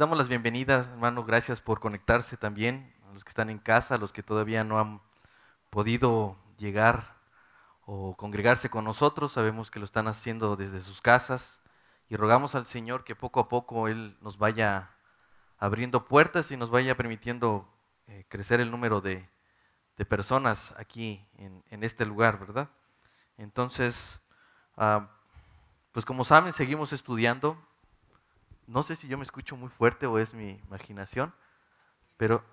damos las bienvenidas, hermano. Gracias por conectarse también. A los que están en casa, a los que todavía no han podido llegar o congregarse con nosotros. Sabemos que lo están haciendo desde sus casas. Y rogamos al Señor que poco a poco Él nos vaya abriendo puertas y nos vaya permitiendo eh, crecer el número de, personas aquí en, este lugar, ¿verdad? Entonces, ah, pues como saben, seguimos estudiando no sé si yo me escucho muy fuerte o es mi imaginación, pero...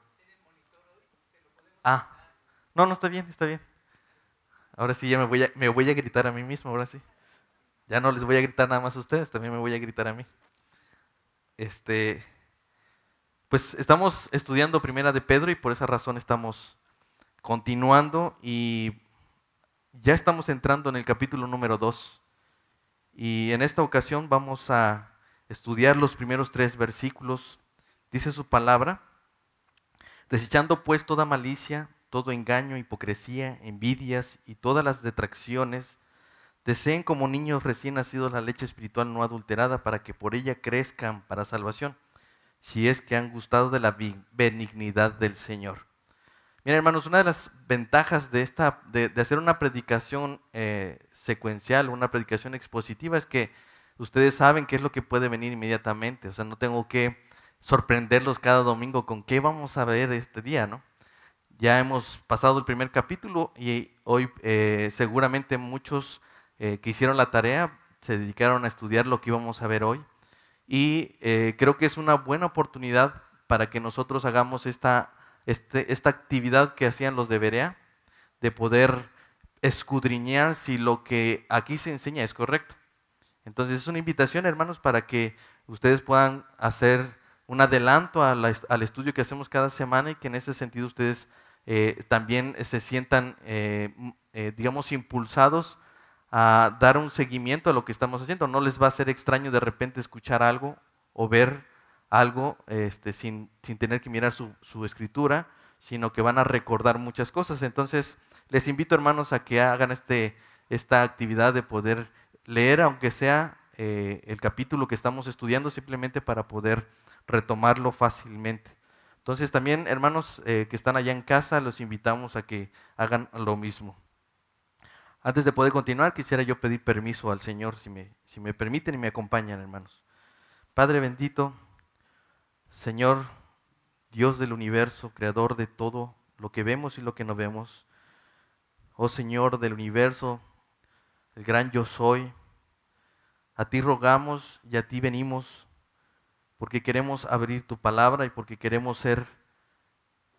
Ah, no, no, está bien, está bien. Ahora sí ya me voy a, me voy a gritar a mí mismo, ahora sí. Ya no les voy a gritar nada más a ustedes, también me voy a gritar a mí. Este, pues estamos estudiando Primera de Pedro y por esa razón estamos continuando y ya estamos entrando en el capítulo número 2. Y en esta ocasión vamos a estudiar los primeros tres versículos, dice su palabra, desechando pues toda malicia, todo engaño, hipocresía, envidias y todas las detracciones, deseen como niños recién nacidos la leche espiritual no adulterada para que por ella crezcan para salvación, si es que han gustado de la benignidad del Señor. Miren hermanos, una de las ventajas de, esta, de, hacer una predicación eh, secuencial, una predicación expositiva, es que ustedes saben qué es lo que puede venir inmediatamente. O sea, no tengo que sorprenderlos cada domingo con qué vamos a ver este día, ¿no? Ya hemos pasado el primer capítulo y hoy eh, seguramente muchos eh, que hicieron la tarea se dedicaron a estudiar lo que íbamos a ver hoy. Y eh, creo que es una buena oportunidad para que nosotros hagamos esta, este, esta actividad que hacían los de Berea, de poder escudriñar si lo que aquí se enseña es correcto. Entonces es una invitación, hermanos, para que ustedes puedan hacer un adelanto al estudio que hacemos cada semana y que en ese sentido ustedes eh, también se sientan, eh, eh, digamos, impulsados a dar un seguimiento a lo que estamos haciendo. No les va a ser extraño de repente escuchar algo o ver algo este, sin, tener que mirar su, su, escritura, sino que van a recordar muchas cosas. Entonces, les invito, hermanos, a que hagan este, esta actividad de poder leer, aunque sea eh, el capítulo que estamos estudiando, simplemente para poder retomarlo fácilmente. Entonces también, hermanos eh, que están allá en casa, los invitamos a que hagan lo mismo. Antes de poder continuar, quisiera yo pedir permiso al Señor, si me, si me permiten y me acompañan, hermanos. Padre bendito, Señor, Dios del universo, creador de todo lo que vemos y lo que no vemos. Oh Señor del universo, el gran yo soy. A ti rogamos y a ti venimos porque queremos abrir tu palabra y porque queremos ser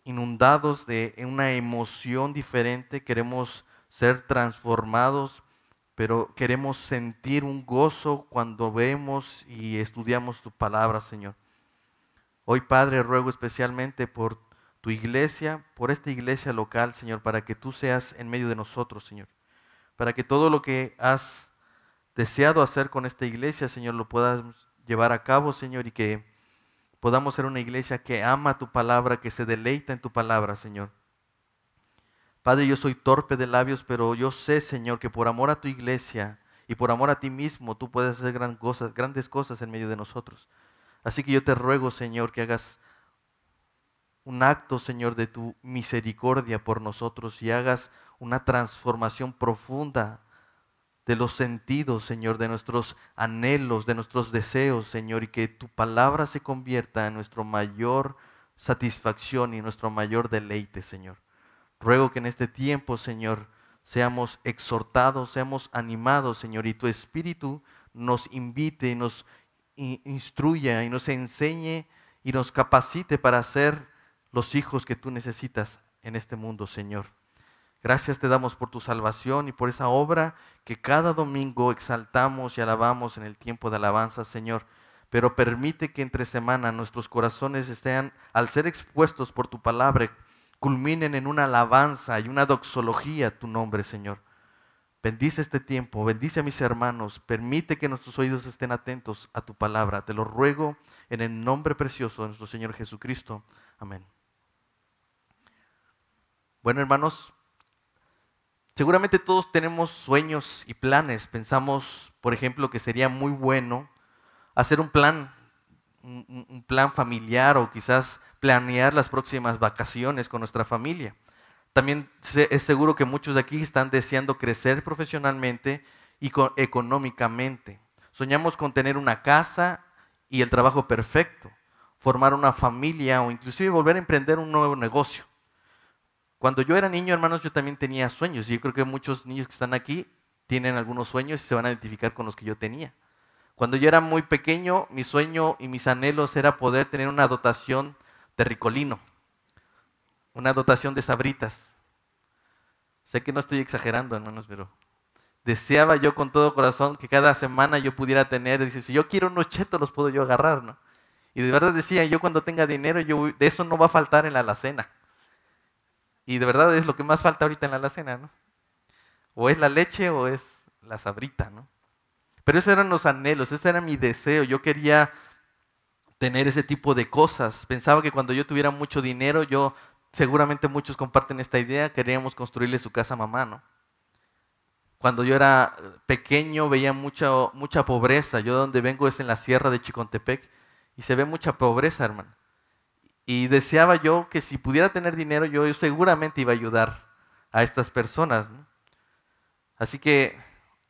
inundados de una emoción diferente, queremos ser transformados, pero queremos sentir un gozo cuando vemos y estudiamos tu palabra, Señor. Hoy, Padre, ruego especialmente por tu iglesia, por esta iglesia local, Señor, para que tú seas en medio de nosotros, Señor para que todo lo que has deseado hacer con esta iglesia, Señor, lo puedas llevar a cabo, Señor, y que podamos ser una iglesia que ama tu palabra, que se deleita en tu palabra, Señor. Padre, yo soy torpe de labios, pero yo sé, Señor, que por amor a tu iglesia y por amor a ti mismo, tú puedes hacer grandes cosas en medio de nosotros. Así que yo te ruego, Señor, que hagas un acto, Señor, de tu misericordia por nosotros y hagas una transformación profunda de los sentidos, Señor, de nuestros anhelos, de nuestros deseos, Señor, y que tu palabra se convierta en nuestra mayor satisfacción y nuestro mayor deleite, Señor. Ruego que en este tiempo, Señor, seamos exhortados, seamos animados, Señor, y tu Espíritu nos invite y nos instruya y nos enseñe y nos capacite para ser los hijos que tú necesitas en este mundo, Señor. Gracias te damos por tu salvación y por esa obra que cada domingo exaltamos y alabamos en el tiempo de alabanza, Señor. Pero permite que entre semana nuestros corazones estén, al ser expuestos por tu palabra, culminen en una alabanza y una doxología tu nombre, Señor. Bendice este tiempo, bendice a mis hermanos, permite que nuestros oídos estén atentos a tu palabra. Te lo ruego en el nombre precioso de nuestro Señor Jesucristo. Amén. Bueno, hermanos, Seguramente todos tenemos sueños y planes. Pensamos, por ejemplo, que sería muy bueno hacer un plan un, plan familiar o quizás planear las próximas vacaciones con nuestra familia. También es seguro que muchos de aquí están deseando crecer profesionalmente y económicamente. Soñamos con tener una casa y el trabajo perfecto, formar una familia o inclusive volver a emprender un nuevo negocio. Cuando yo era niño, hermanos, yo también tenía sueños y yo creo que muchos niños que están aquí tienen algunos sueños y se van a identificar con los que yo tenía. Cuando yo era muy pequeño, mi sueño y mis anhelos era poder tener una dotación de ricolino, una dotación de sabritas. Sé que no estoy exagerando, hermanos, pero deseaba yo con todo corazón que cada semana yo pudiera tener, dice, si yo quiero unos chetos los puedo yo agarrar, ¿no? Y de verdad decía, yo cuando tenga dinero, yo, de eso no va a faltar en la alacena. Y de verdad es lo que más falta ahorita en la alacena, ¿no? O es la leche o es la sabrita, ¿no? Pero esos eran los anhelos, ese era mi deseo. Yo quería tener ese tipo de cosas. Pensaba que cuando yo tuviera mucho dinero, yo, seguramente muchos comparten esta idea, queríamos construirle su casa a mamá, ¿no? Cuando yo era pequeño veía mucha, mucha pobreza. Yo donde vengo es en la sierra de Chicontepec y se ve mucha pobreza, hermano. Y deseaba yo que si pudiera tener dinero, yo seguramente iba a ayudar a estas personas. Así que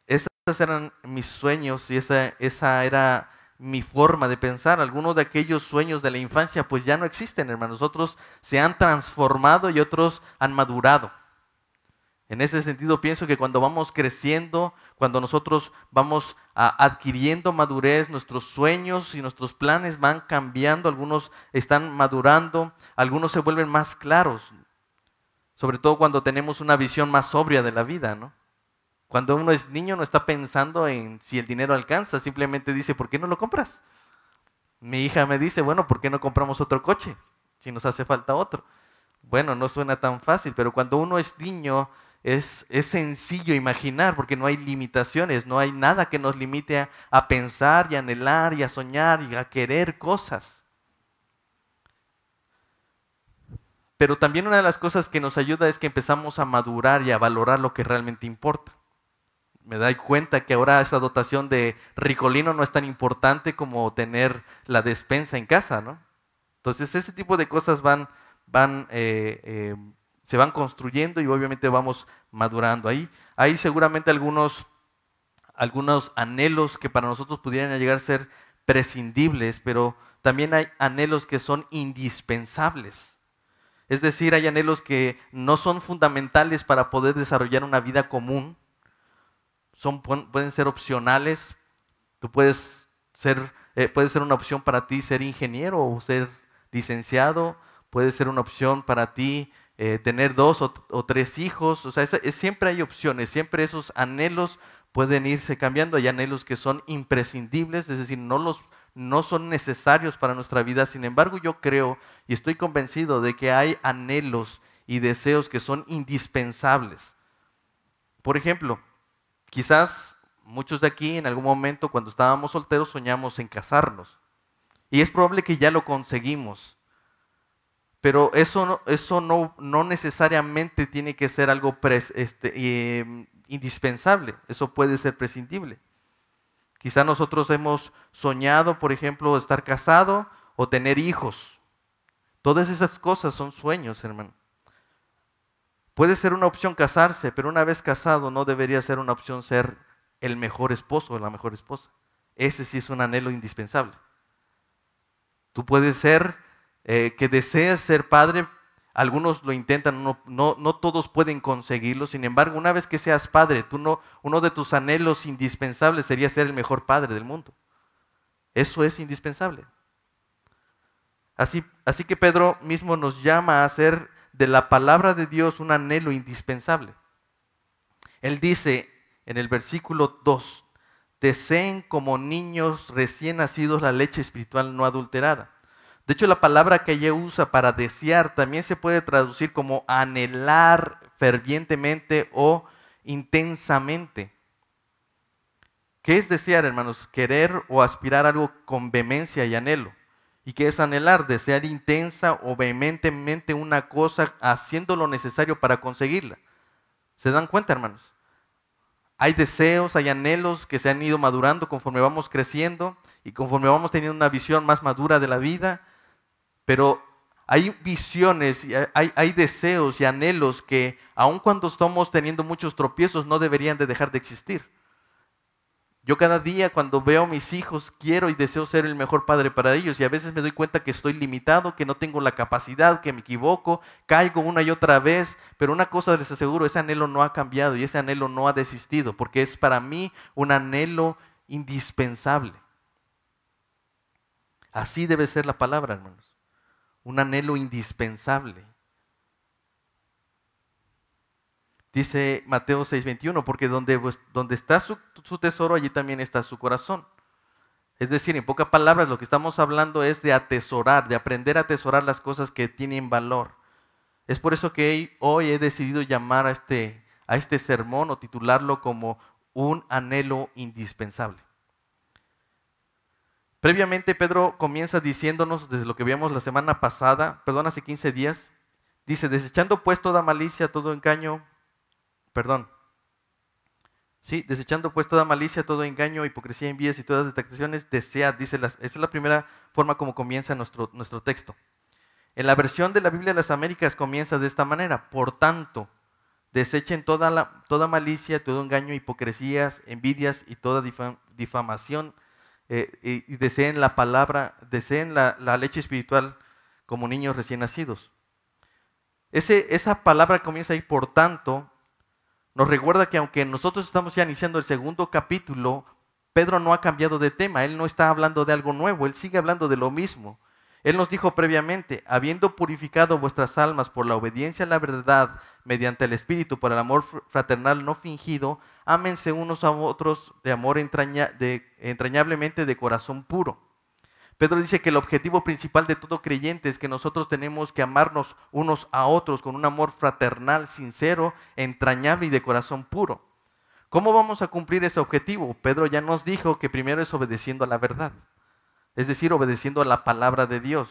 esos eran mis sueños y esa, esa era mi forma de pensar. Algunos de aquellos sueños de la infancia pues ya no existen, hermanos. Otros se han transformado y otros han madurado. En ese sentido pienso que cuando vamos creciendo, cuando nosotros vamos adquiriendo madurez, nuestros sueños y nuestros planes van cambiando, algunos están madurando, algunos se vuelven más claros, sobre todo cuando tenemos una visión más sobria de la vida, ¿no? Cuando uno es niño no está pensando en si el dinero alcanza, simplemente dice, ¿por qué no lo compras? Mi hija me dice, bueno, ¿por qué no compramos otro coche si nos hace falta otro? Bueno, no suena tan fácil, pero cuando uno es niño es, es sencillo imaginar porque no hay limitaciones, no hay nada que nos limite a, pensar y a anhelar y a soñar y a querer cosas. Pero también una de las cosas que nos ayuda es que empezamos a madurar y a valorar lo que realmente importa me doy cuenta que ahora esa dotación de ricolino no es tan importante como tener la despensa en casa, ¿no? Entonces ese tipo de cosas van, van, eh, eh, se van construyendo y obviamente vamos madurando. Ahí hay seguramente algunos, algunos anhelos que para nosotros pudieran llegar a ser prescindibles, pero también hay anhelos que son indispensables. Es decir, hay anhelos que no son fundamentales para poder desarrollar una vida común, son, pueden ser opcionales. Tú puedes ser, eh, puede ser una opción para ti ser ingeniero o ser licenciado. Puede ser una opción para ti eh, tener dos o, tres hijos. O sea, siempre hay opciones, siempre esos anhelos pueden irse cambiando. Hay anhelos que son imprescindibles, es decir, no, los, no son necesarios para nuestra vida. Sin embargo, yo creo y estoy convencido de que hay anhelos y deseos que son indispensables. Por ejemplo, Quizás muchos de aquí en algún momento cuando estábamos solteros soñamos en casarnos. Y es probable que ya lo conseguimos. Pero eso no, eso no, no necesariamente tiene que ser algo este, em, indispensable. Eso puede ser prescindible. Quizás nosotros hemos soñado, por ejemplo, estar casado o tener hijos. Todas esas cosas son sueños, hermano. Puede ser una opción casarse, pero una vez casado no debería ser una opción ser el mejor esposo o la mejor esposa. Ese sí es un anhelo indispensable. Tú puedes ser eh, que deseas ser padre, algunos lo intentan, no, todos pueden conseguirlo, sin embargo, una vez que seas padre, uno de tus anhelos indispensables sería ser el mejor padre del mundo. Eso es indispensable. Así, así que Pedro mismo nos llama a ser de la palabra de Dios un anhelo indispensable. Él dice en el versículo 2, deseen como niños recién nacidos la leche espiritual no adulterada. De hecho, la palabra que ella usa para desear también se puede traducir como anhelar fervientemente o intensamente. ¿Qué es desear, hermanos? Querer o aspirar algo con vehemencia y anhelo y que es anhelar, desear intensa o vehementemente una cosa haciendo lo necesario para conseguirla. ¿Se dan cuenta, hermanos? hay deseos, hay anhelos que se han ido madurando conforme vamos creciendo y conforme vamos teniendo una visión más madura de la vida, pero hay visiones, hay, deseos y anhelos que aun cuando estamos teniendo muchos tropiezos no deberían de dejar de existir. Yo cada día cuando veo a mis hijos quiero y deseo ser el mejor padre para ellos y a veces me doy cuenta que estoy limitado, que no tengo la capacidad, que me equivoco, caigo una y otra vez, pero una cosa les aseguro, ese anhelo no ha cambiado y ese anhelo no ha desistido porque es para mí un anhelo indispensable. Así debe ser la palabra, hermanos. Un anhelo indispensable. Dice Mateo 6:21, porque donde, donde está su, tesoro, allí también está su corazón. Es decir, en pocas palabras, lo que estamos hablando es de atesorar, de aprender a atesorar las cosas que tienen valor. Es por eso que hoy he decidido llamar a este, a este sermón o titularlo como un anhelo indispensable. Previamente Pedro comienza diciéndonos, desde lo que vimos la semana pasada, perdón, hace 15 días, dice, desechando pues toda malicia, todo engaño, perdón. Sí, desechando pues toda malicia, todo engaño, hipocresía, envías y todas detectaciones, desead, dice, esa es la primera forma como comienza nuestro, nuestro texto. En la versión de la Biblia de las Américas comienza de esta manera, por tanto, desechen toda, la, toda malicia, todo engaño, hipocresías, envidias y toda difamación, eh, y, deseen la palabra, deseen la, la leche espiritual como niños recién nacidos. Ese, esa palabra comienza ahí, por tanto, nos recuerda que aunque nosotros estamos ya iniciando el segundo capítulo, Pedro no ha cambiado de tema, él no está hablando de algo nuevo, él sigue hablando de lo mismo. Él nos dijo previamente, habiendo purificado vuestras almas por la obediencia a la verdad mediante el Espíritu, por el amor fraternal no fingido, ámense unos a otros de amor entrañablemente de corazón puro Pedro dice que el objetivo principal de todo creyente es que nosotros tenemos que amarnos unos a otros con un amor fraternal, sincero, entrañable y de corazón puro. ¿Cómo vamos a cumplir ese objetivo? Pedro ya nos dijo que primero es obedeciendo a la verdad, es decir, obedeciendo a la palabra de Dios.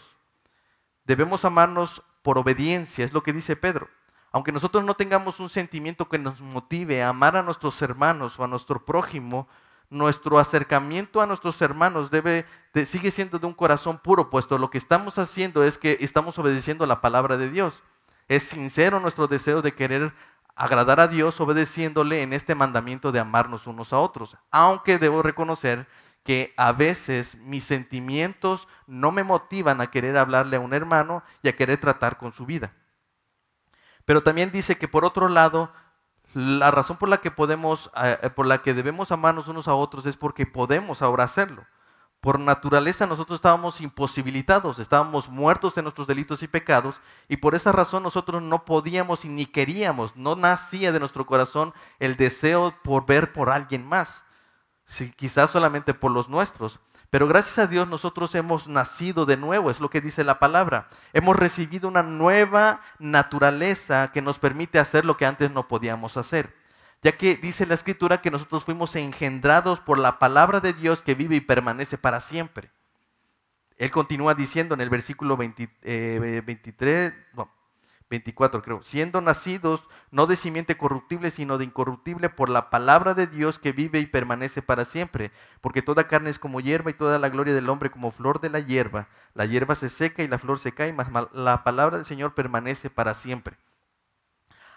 Debemos amarnos por obediencia, es lo que dice Pedro. Aunque nosotros no tengamos un sentimiento que nos motive a amar a nuestros hermanos o a nuestro prójimo, nuestro acercamiento a nuestros hermanos debe, sigue siendo de un corazón puro, puesto lo que estamos haciendo es que estamos obedeciendo la palabra de Dios. Es sincero nuestro deseo de querer agradar a Dios obedeciéndole en este mandamiento de amarnos unos a otros. Aunque debo reconocer que a veces mis sentimientos no me motivan a querer hablarle a un hermano y a querer tratar con su vida. Pero también dice que por otro lado, la razón por la que podemos, eh, eh, por la que debemos amarnos unos a otros es porque podemos ahora hacerlo. Por naturaleza nosotros estábamos imposibilitados, estábamos muertos de nuestros delitos y pecados y por esa razón nosotros no podíamos y ni queríamos, no nacía de nuestro corazón el deseo por ver por alguien más, quizás solamente por los nuestros. Pero gracias a Dios nosotros hemos nacido de nuevo, es lo que dice la palabra. Hemos recibido una nueva naturaleza que nos permite hacer lo que antes no podíamos hacer. Ya que dice la escritura que nosotros fuimos engendrados por la palabra de Dios que vive y permanece para siempre. Él continúa diciendo en el versículo 23, 24 creo, siendo nacidos no de simiente corruptible, sino de incorruptible por la palabra de Dios que vive y permanece para siempre, porque toda carne es como hierba y toda la gloria del hombre como flor de la hierba. La hierba se seca y la flor se cae, mas la palabra del Señor permanece para siempre.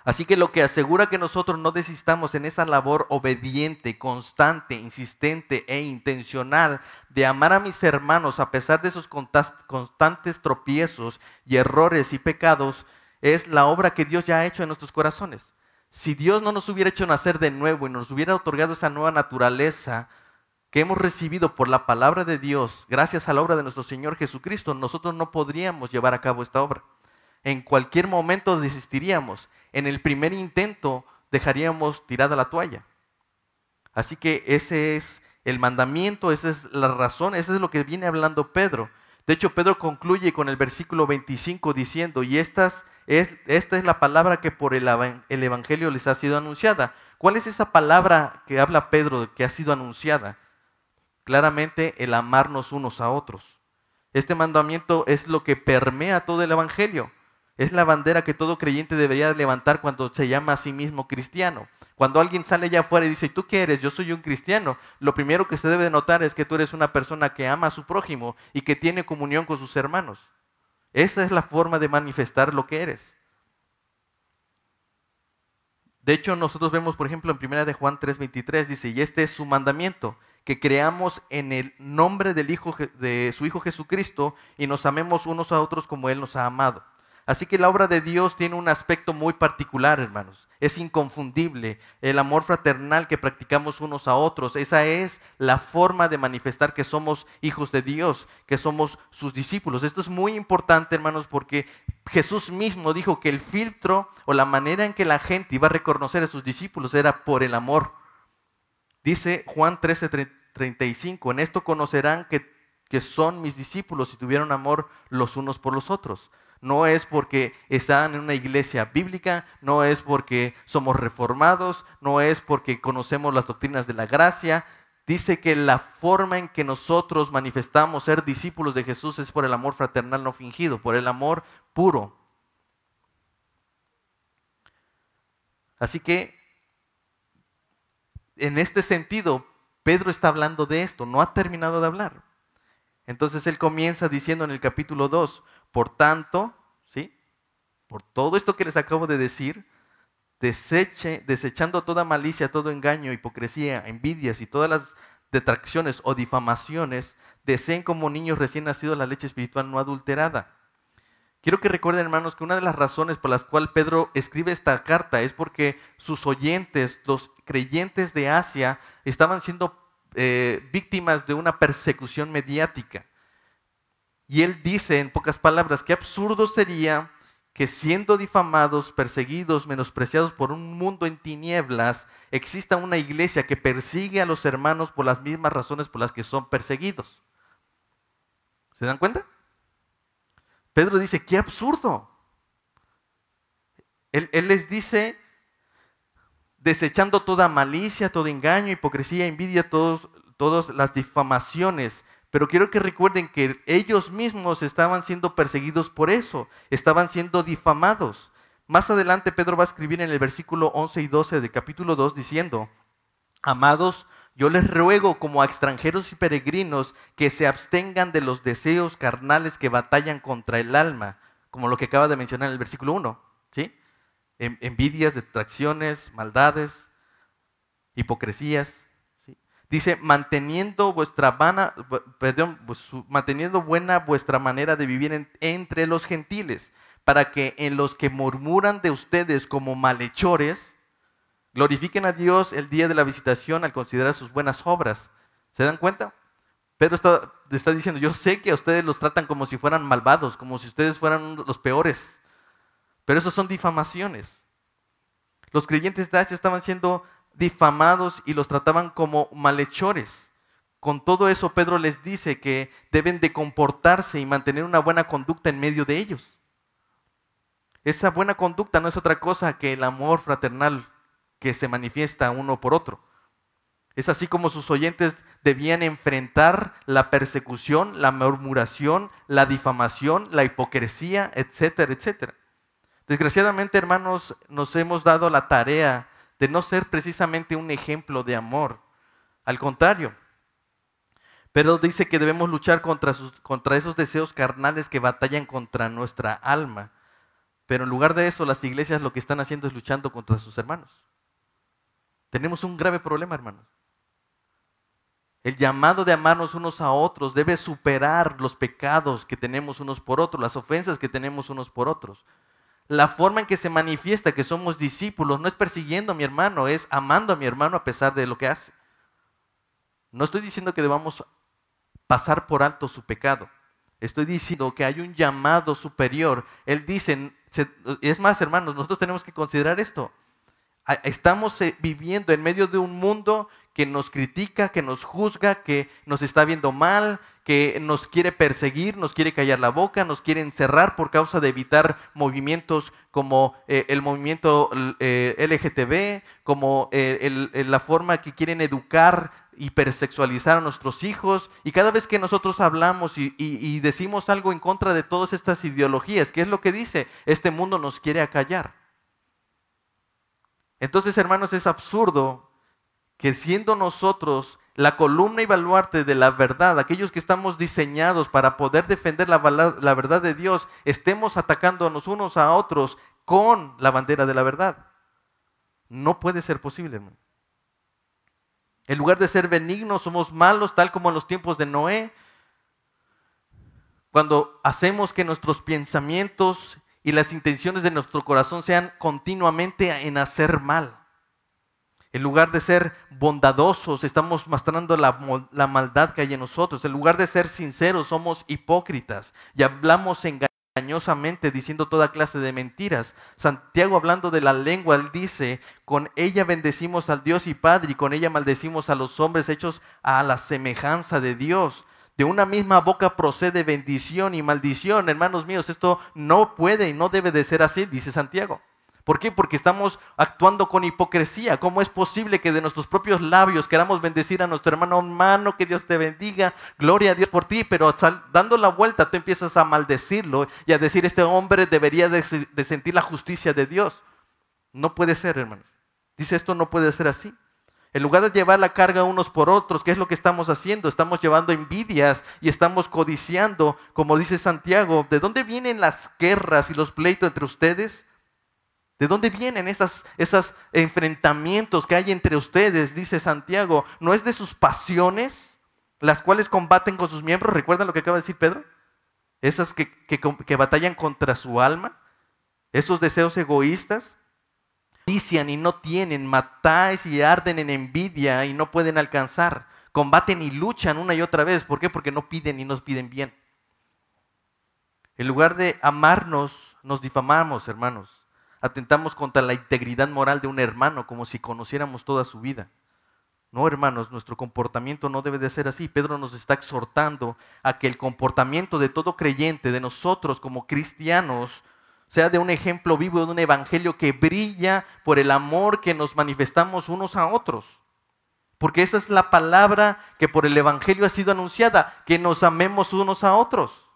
Así que lo que asegura que nosotros no desistamos en esa labor obediente, constante, insistente e intencional de amar a mis hermanos a pesar de esos constantes tropiezos y errores y pecados, es la obra que Dios ya ha hecho en nuestros corazones. Si Dios no nos hubiera hecho nacer de nuevo y nos hubiera otorgado esa nueva naturaleza que hemos recibido por la palabra de Dios, gracias a la obra de nuestro Señor Jesucristo, nosotros no podríamos llevar a cabo esta obra. En cualquier momento desistiríamos. En el primer intento dejaríamos tirada la toalla. Así que ese es el mandamiento, esa es la razón, eso es lo que viene hablando Pedro. De hecho, Pedro concluye con el versículo 25 diciendo, y estas esta es la palabra que por el, Evangelio les ha sido anunciada. ¿Cuál es esa palabra que habla Pedro que ha sido anunciada? Claramente el amarnos unos a otros. Este mandamiento es lo que permea todo el Evangelio. Es la bandera que todo creyente debería levantar cuando se llama a sí mismo cristiano. Cuando alguien sale allá afuera y dice, ¿tú qué eres? Yo soy un cristiano. Lo primero que se debe notar es que tú eres una persona que ama a su prójimo y que tiene comunión con sus hermanos. Esa es la forma de manifestar lo que eres. De hecho, nosotros vemos, por ejemplo, en primera de Juan 3:23 dice, "Y este es su mandamiento, que creamos en el nombre del hijo de su hijo Jesucristo y nos amemos unos a otros como él nos ha amado." Así que la obra de Dios tiene un aspecto muy particular, hermanos. Es inconfundible. El amor fraternal que practicamos unos a otros, esa es la forma de manifestar que somos hijos de Dios, que somos sus discípulos. Esto es muy importante, hermanos, porque Jesús mismo dijo que el filtro o la manera en que la gente iba a reconocer a sus discípulos era por el amor. Dice Juan 13:35, en esto conocerán que, que son mis discípulos si tuvieron amor los unos por los otros no es porque están en una iglesia bíblica, no es porque somos reformados, no es porque conocemos las doctrinas de la gracia. Dice que la forma en que nosotros manifestamos ser discípulos de Jesús es por el amor fraternal no fingido, por el amor puro. Así que, en este sentido, Pedro está hablando de esto, no ha terminado de hablar. Entonces él comienza diciendo en el capítulo 2, por tanto, ¿sí? Por todo esto que les acabo de decir, deseche, desechando toda malicia, todo engaño, hipocresía, envidias y todas las detracciones o difamaciones, deseen como niños recién nacidos la leche espiritual no adulterada. Quiero que recuerden, hermanos, que una de las razones por las cuales Pedro escribe esta carta es porque sus oyentes, los creyentes de Asia, estaban siendo eh, víctimas de una persecución mediática. Y él dice en pocas palabras, qué absurdo sería que siendo difamados, perseguidos, menospreciados por un mundo en tinieblas, exista una iglesia que persigue a los hermanos por las mismas razones por las que son perseguidos. ¿Se dan cuenta? Pedro dice, qué absurdo. Él, les dice, desechando toda malicia, todo engaño, hipocresía, envidia, todos, todas las difamaciones, pero quiero que recuerden que ellos mismos estaban siendo perseguidos por eso, estaban siendo difamados. Más adelante Pedro va a escribir en el versículo 11 y 12 de capítulo 2 diciendo, Amados, yo les ruego como a extranjeros y peregrinos que se abstengan de los deseos carnales que batallan contra el alma, como lo que acaba de mencionar en el versículo 1, ¿sí? Envidias, detracciones, maldades, hipocresías, Dice, manteniendo vuestra vana, perdón, manteniendo buena vuestra manera de vivir entre los gentiles, para que en los que murmuran de ustedes como malhechores, glorifiquen a Dios el día de la visitación al considerar sus buenas obras. ¿Se dan cuenta? Pedro está, está diciendo, yo sé que a ustedes los tratan como si fueran malvados, como si ustedes fueran los peores, pero eso son difamaciones. Los creyentes de Asia estaban siendo difamados y los trataban como malhechores. Con todo eso, Pedro les dice que deben de comportarse y mantener una buena conducta en medio de ellos. Esa buena conducta no es otra cosa que el amor fraternal que se manifiesta uno por otro. Es así como sus oyentes debían enfrentar la persecución, la murmuración, la difamación, la hipocresía, etcétera, etcétera. Desgraciadamente, hermanos, nos hemos dado la tarea de no ser precisamente un ejemplo de amor. Al contrario, pero dice que debemos luchar contra, contra esos deseos carnales que batallan contra nuestra alma. Pero en lugar de eso, las iglesias lo que están haciendo es luchando contra sus hermanos. Tenemos un grave problema, hermanos. El llamado de amarnos unos a otros debe superar los pecados que tenemos unos por otros, las ofensas que tenemos unos por otros. La forma en que se manifiesta que somos discípulos no es persiguiendo a mi hermano, es amando a mi hermano a pesar de lo que hace. No estoy diciendo que debamos pasar por alto su pecado. Estoy diciendo que hay un llamado superior. Él dice, es más hermanos, nosotros tenemos que considerar esto. Estamos eh, viviendo en medio de un mundo que nos critica, que nos juzga, que nos está viendo mal, que nos quiere perseguir, nos quiere callar la boca, nos quiere encerrar por causa de evitar movimientos como eh, el movimiento eh, LGTB, como eh, la forma que quieren educar hipersexualizar a nuestros hijos. Y cada vez que nosotros hablamos y, y decimos algo en contra de todas estas ideologías, ¿qué es lo que dice? Este mundo nos quiere acallar. Entonces, hermanos, es absurdo que siendo nosotros la columna y baluarte de la verdad, aquellos que estamos diseñados para poder defender la, verdad de Dios, estemos atacándonos unos a otros con la bandera de la verdad. No puede ser posible. En lugar de ser benignos, somos malos, tal como en los tiempos de Noé. Cuando hacemos que nuestros pensamientos y las intenciones de nuestro corazón sean continuamente en hacer mal. En lugar de ser bondadosos, estamos mostrando la, maldad que hay en nosotros. En lugar de ser sinceros, somos hipócritas y hablamos engañosamente diciendo toda clase de mentiras. Santiago hablando de la lengua, él dice, con ella bendecimos al Dios y Padre y con ella maldecimos a los hombres hechos a la semejanza de Dios. De una misma boca procede bendición y maldición. Hermanos míos, esto no puede y no debe de ser así, dice Santiago. ¿Por qué? Porque estamos actuando con hipocresía. ¿Cómo es posible que de nuestros propios labios queramos bendecir a nuestro hermano, hermano, que Dios te bendiga, gloria a Dios por ti, pero dando la vuelta tú empiezas a maldecirlo y a decir, este hombre debería de, sentir la justicia de Dios? No puede ser, hermanos. Dice, esto no puede ser así. En lugar de llevar la carga unos por otros, ¿qué es lo que estamos haciendo? Estamos llevando envidias y estamos codiciando, como dice Santiago. ¿De dónde vienen las guerras y los pleitos entre ustedes? ¿De dónde vienen esos enfrentamientos que hay entre ustedes? Dice Santiago. ¿No es de sus pasiones, las cuales combaten con sus miembros? ¿Recuerdan lo que acaba de decir Pedro? Esas que, que, batallan contra su alma. Esos deseos egoístas. Dicen y no tienen, matáis y arden en envidia y no pueden alcanzar. Combaten y luchan una y otra vez. ¿Por qué? Porque no piden y nos piden bien. En lugar de amarnos, nos difamamos, hermanos atentamos contra la integridad moral de un hermano como si conociéramos toda su vida. No, hermanos, nuestro comportamiento no debe de ser así. Pedro nos está exhortando a que el comportamiento de todo creyente, de nosotros como cristianos, sea de un ejemplo vivo de un evangelio que brilla por el amor que nos manifestamos unos a otros. Porque esa es la palabra que por el evangelio ha sido anunciada, que nos amemos unos a otros.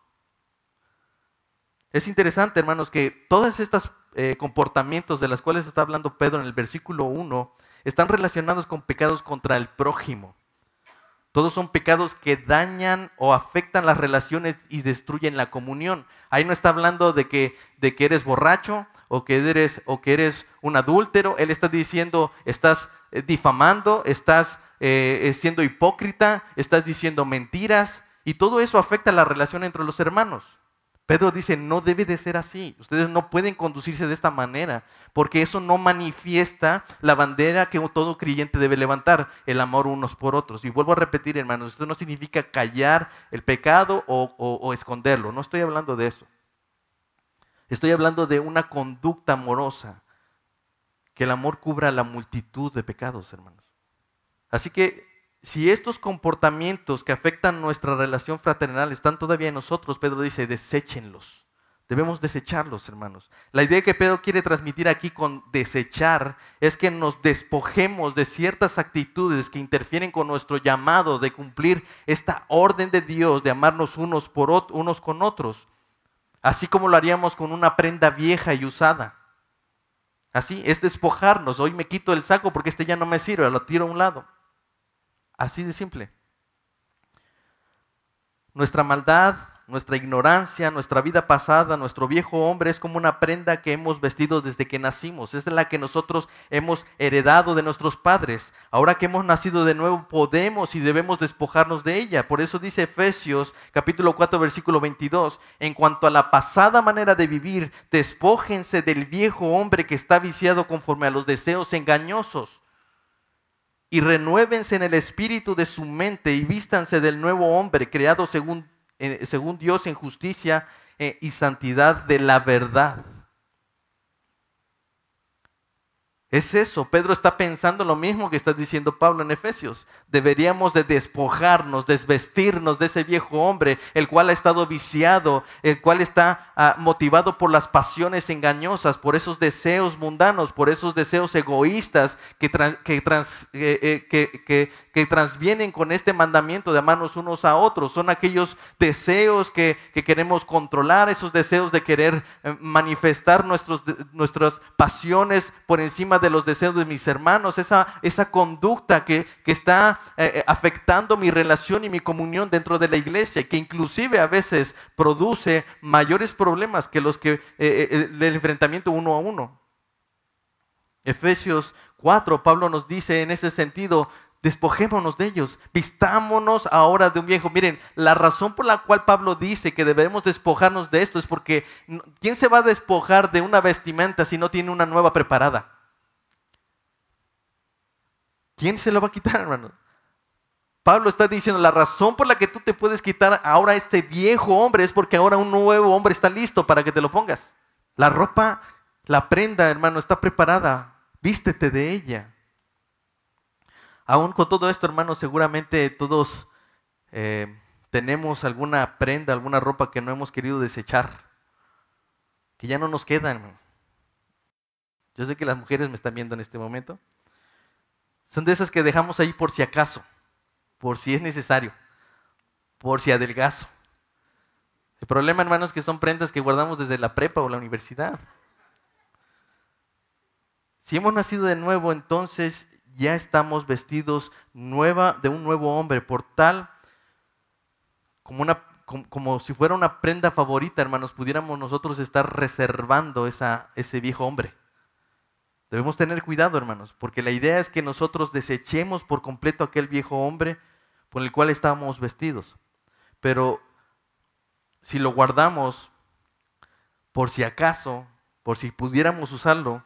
Es interesante, hermanos, que todas estas eh, comportamientos de las cuales está hablando Pedro en el versículo 1 están relacionados con pecados contra el prójimo. Todos son pecados que dañan o afectan las relaciones y destruyen la comunión. Ahí no está hablando de que, de que eres borracho o que eres, o que eres un adúltero. Él está diciendo, estás eh, difamando, estás eh, siendo hipócrita, estás diciendo mentiras. Y todo eso afecta la relación entre los hermanos. Pedro dice, no debe de ser así. Ustedes no pueden conducirse de esta manera, porque eso no manifiesta la bandera que todo creyente debe levantar, el amor unos por otros. Y vuelvo a repetir, hermanos, esto no significa callar el pecado o, o esconderlo. No estoy hablando de eso. Estoy hablando de una conducta amorosa, que el amor cubra la multitud de pecados, hermanos. Así que si estos comportamientos que afectan nuestra relación fraternal están todavía en nosotros, Pedro dice, deséchenlos. Debemos desecharlos, hermanos. La idea que Pedro quiere transmitir aquí con desechar es que nos despojemos de ciertas actitudes que interfieren con nuestro llamado de cumplir esta orden de Dios de amarnos unos por unos con otros, así como lo haríamos con una prenda vieja y usada. Así es despojarnos. Hoy me quito el saco porque este ya no me sirve, lo tiro a un lado. Así de simple. Nuestra maldad, nuestra ignorancia, nuestra vida pasada, nuestro viejo hombre es como una prenda que hemos vestido desde que nacimos. Es la que nosotros hemos heredado de nuestros padres. Ahora que hemos nacido de nuevo, podemos y debemos despojarnos de ella. Por eso dice Efesios capítulo 4 versículo 22, en cuanto a la pasada manera de vivir, despójense del viejo hombre que está viciado conforme a los deseos engañosos y renuévense en el espíritu de su mente y vístanse del nuevo hombre creado según, eh, según Dios en justicia eh, y santidad de la verdad. Es eso, Pedro está pensando lo mismo que está diciendo Pablo en Efesios. Deberíamos de despojarnos, desvestirnos de ese viejo hombre, el cual ha estado viciado, el cual está ah, motivado por las pasiones engañosas, por esos deseos mundanos, por esos deseos egoístas que, eh, eh, transvienen con este mandamiento de amarnos unos a otros. Son aquellos deseos que, queremos controlar, esos deseos de querer eh, manifestar nuestros, nuestras pasiones por encima de de los deseos de mis hermanos, esa, esa conducta que, está eh, eh, afectando mi relación y mi comunión dentro de la iglesia, que inclusive a veces produce mayores problemas que los que eh, del enfrentamiento uno a uno. Efesios 4, Pablo nos dice en ese sentido, despojémonos de ellos, vistámonos ahora de un viejo. Miren, la razón por la cual Pablo dice que debemos despojarnos de esto es porque ¿quién se va a despojar de una vestimenta si no tiene una nueva preparada? ¿Quién se lo va a quitar, hermano? Pablo está diciendo, la razón por la que tú te puedes quitar ahora este viejo hombre es porque ahora un nuevo hombre está listo para que te lo pongas. La ropa, la prenda, hermano, está preparada. Vístete de ella. Aún con todo esto, hermano, seguramente todos eh, tenemos alguna prenda, alguna ropa que no hemos querido desechar, que ya no nos queda, hermano. Yo sé que las mujeres me están viendo en este momento. Son de esas que dejamos ahí por si acaso, por si es necesario, por si adelgazo. El problema, hermanos, es que son prendas que guardamos desde la prepa o la universidad. Si hemos nacido de nuevo, entonces ya estamos vestidos nueva, de un nuevo hombre, por tal como, una, como, si fuera una prenda favorita, hermanos, pudiéramos nosotros estar reservando esa, ese viejo hombre. Debemos tener cuidado, hermanos, porque la idea es que nosotros desechemos por completo aquel viejo hombre por el cual estábamos vestidos. Pero si lo guardamos por si acaso, por si pudiéramos usarlo,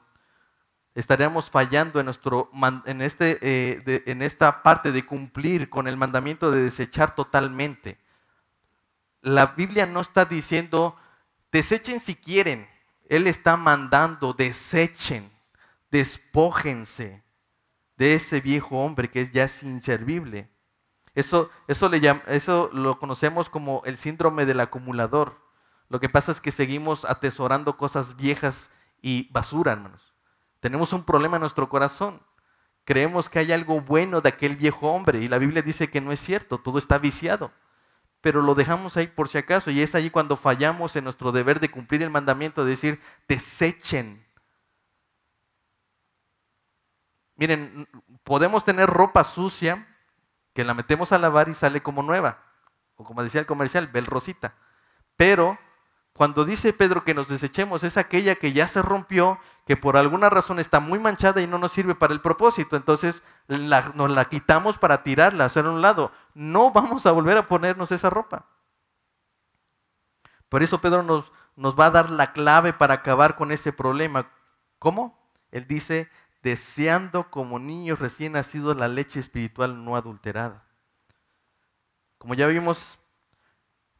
estaríamos fallando en, nuestro, en, este, eh, en esta parte de cumplir con el mandamiento de desechar totalmente. La Biblia no está diciendo, desechen si quieren. Él está mandando, desechen despójense de ese viejo hombre que ya es inservible. Eso, eso lo conocemos como el síndrome del acumulador. Lo que pasa es que seguimos atesorando cosas viejas y basura, hermanos. Tenemos un problema en nuestro corazón. Creemos que hay algo bueno de aquel viejo hombre y la Biblia dice que no es cierto, todo está viciado. Pero lo dejamos ahí por si acaso y es ahí cuando fallamos en nuestro deber de cumplir el mandamiento de decir, desechen Miren, podemos tener ropa sucia que la metemos a lavar y sale como nueva. O como decía el comercial, bel rosita. Pero cuando dice Pedro que nos desechemos, es aquella que ya se rompió, que por alguna razón está muy manchada y no nos sirve para el propósito. Entonces nos la quitamos para tirarla, hacer a un lado. No vamos a volver a ponernos esa ropa. Por eso Pedro nos, nos va a dar la clave para acabar con ese problema. ¿Cómo? Él dice, deseando como niños recién nacidos la leche espiritual no adulterada. Como ya vimos,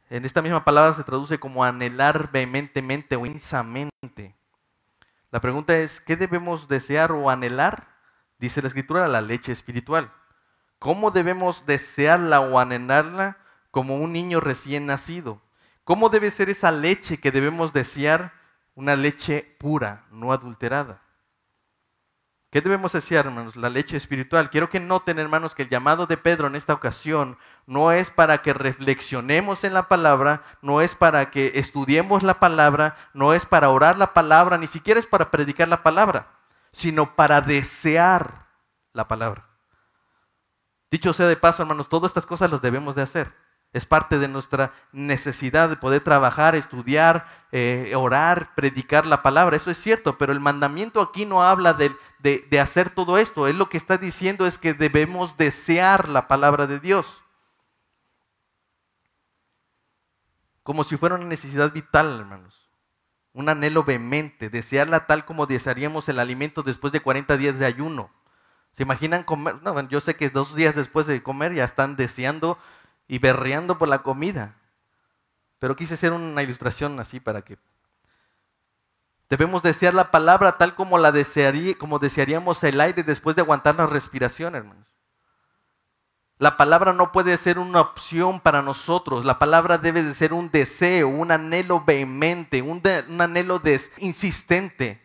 en esta misma palabra se traduce como anhelar vehementemente o insamente. La pregunta es, ¿qué debemos desear o anhelar? Dice la escritura, la leche espiritual. ¿Cómo debemos desearla o anhelarla como un niño recién nacido? ¿Cómo debe ser esa leche que debemos desear? Una leche pura, no adulterada. ¿Qué debemos desear, hermanos? La leche espiritual. Quiero que noten, hermanos, que el llamado de Pedro en esta ocasión no es para que reflexionemos en la palabra, no es para que estudiemos la palabra, no es para orar la palabra, ni siquiera es para predicar la palabra, sino para desear la palabra. Dicho sea de paso, hermanos, todas estas cosas las debemos de hacer. Es parte de nuestra necesidad de poder trabajar, estudiar, eh, orar, predicar la palabra. Eso es cierto, pero el mandamiento aquí no habla de, de hacer todo esto. Él lo que está diciendo es que debemos desear la palabra de Dios. Como si fuera una necesidad vital, hermanos. Un anhelo vehemente, desearla tal como desearíamos el alimento después de 40 días de ayuno. ¿Se imaginan comer? No, yo sé que dos días después de comer ya están deseando y berreando por la comida. Pero quise hacer una ilustración así para que Debemos desear la palabra tal como la desearía, como desearíamos el aire después de aguantar la respiración, hermanos. La palabra no puede ser una opción para nosotros. La palabra debe de ser un deseo, un anhelo vehemente, un, un anhelo insistente.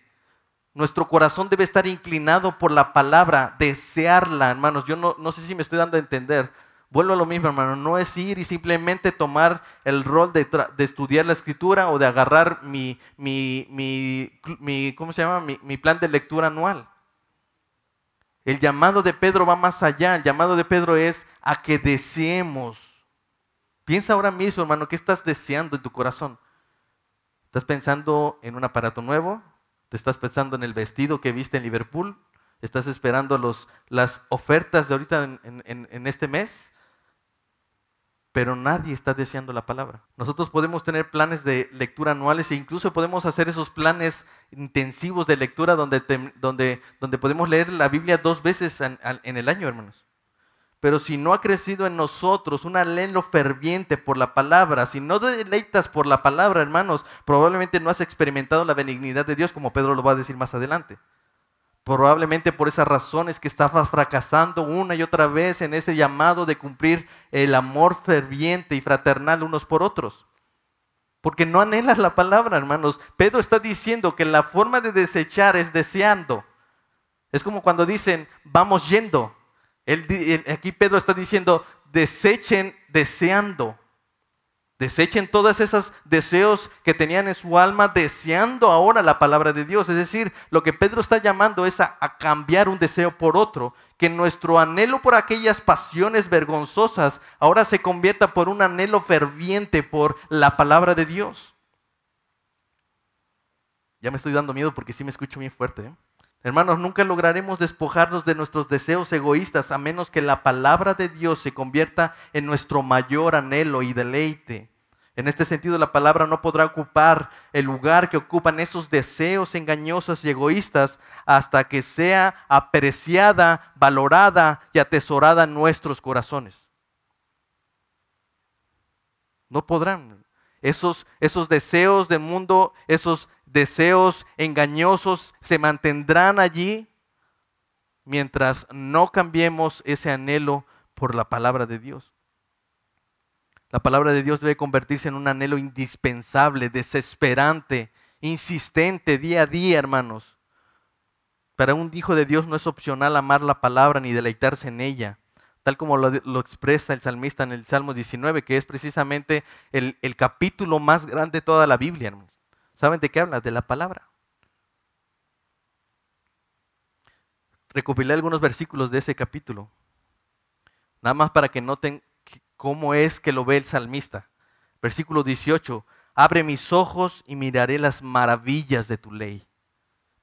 Nuestro corazón debe estar inclinado por la palabra, desearla, hermanos. Yo no, no sé si me estoy dando a entender. Vuelvo a lo mismo, hermano. No es ir y simplemente tomar el rol de, estudiar la escritura o de agarrar mi, mi, mi, ¿cómo se llama? Mi, plan de lectura anual. El llamado de Pedro va más allá. El llamado de Pedro es a que deseemos. Piensa ahora mismo, hermano, ¿qué estás deseando en tu corazón? ¿Estás pensando en un aparato nuevo? ¿Te estás pensando en el vestido que viste en Liverpool? ¿Estás esperando las ofertas de ahorita en, en este mes? Pero nadie está deseando la palabra. Nosotros podemos tener planes de lectura anuales e incluso podemos hacer esos planes intensivos de lectura donde, donde, donde podemos leer la Biblia dos veces en, el año, hermanos. Pero si no ha crecido en nosotros un anhelo ferviente por la palabra, si no deleitas por la palabra, hermanos, probablemente no has experimentado la benignidad de Dios, como Pedro lo va a decir más adelante. Probablemente por esas razones que estabas fracasando una y otra vez en ese llamado de cumplir el amor ferviente y fraternal unos por otros. Porque no anhelas la palabra, hermanos. Pedro está diciendo que la forma de desechar es deseando. Es como cuando dicen, vamos yendo. aquí Pedro está diciendo, desechen deseando. Desechen todos esos deseos que tenían en su alma deseando ahora la palabra de Dios. Es decir, lo que Pedro está llamando es a, cambiar un deseo por otro. Que nuestro anhelo por aquellas pasiones vergonzosas ahora se convierta por un anhelo ferviente por la palabra de Dios. Ya me estoy dando miedo porque sí me escucho bien fuerte. ¿eh? Hermanos, nunca lograremos despojarnos de nuestros deseos egoístas a menos que la palabra de Dios se convierta en nuestro mayor anhelo y deleite. En este sentido, la palabra no podrá ocupar el lugar que ocupan esos deseos engañosos y egoístas hasta que sea apreciada, valorada y atesorada en nuestros corazones. No podrán. Esos, esos deseos del mundo, esos deseos engañosos se mantendrán allí mientras no cambiemos ese anhelo por la palabra de Dios. La palabra de Dios debe convertirse en un anhelo indispensable, desesperante, insistente día a día, hermanos. Para un hijo de Dios no es opcional amar la palabra ni deleitarse en ella, tal como lo, expresa el salmista en el Salmo 19, que es precisamente el, capítulo más grande de toda la Biblia, hermanos. ¿Saben de qué habla? De la palabra. Recopilé algunos versículos de ese capítulo, nada más para que noten cómo es que lo ve el salmista. Versículo 18, abre mis ojos y miraré las maravillas de tu ley.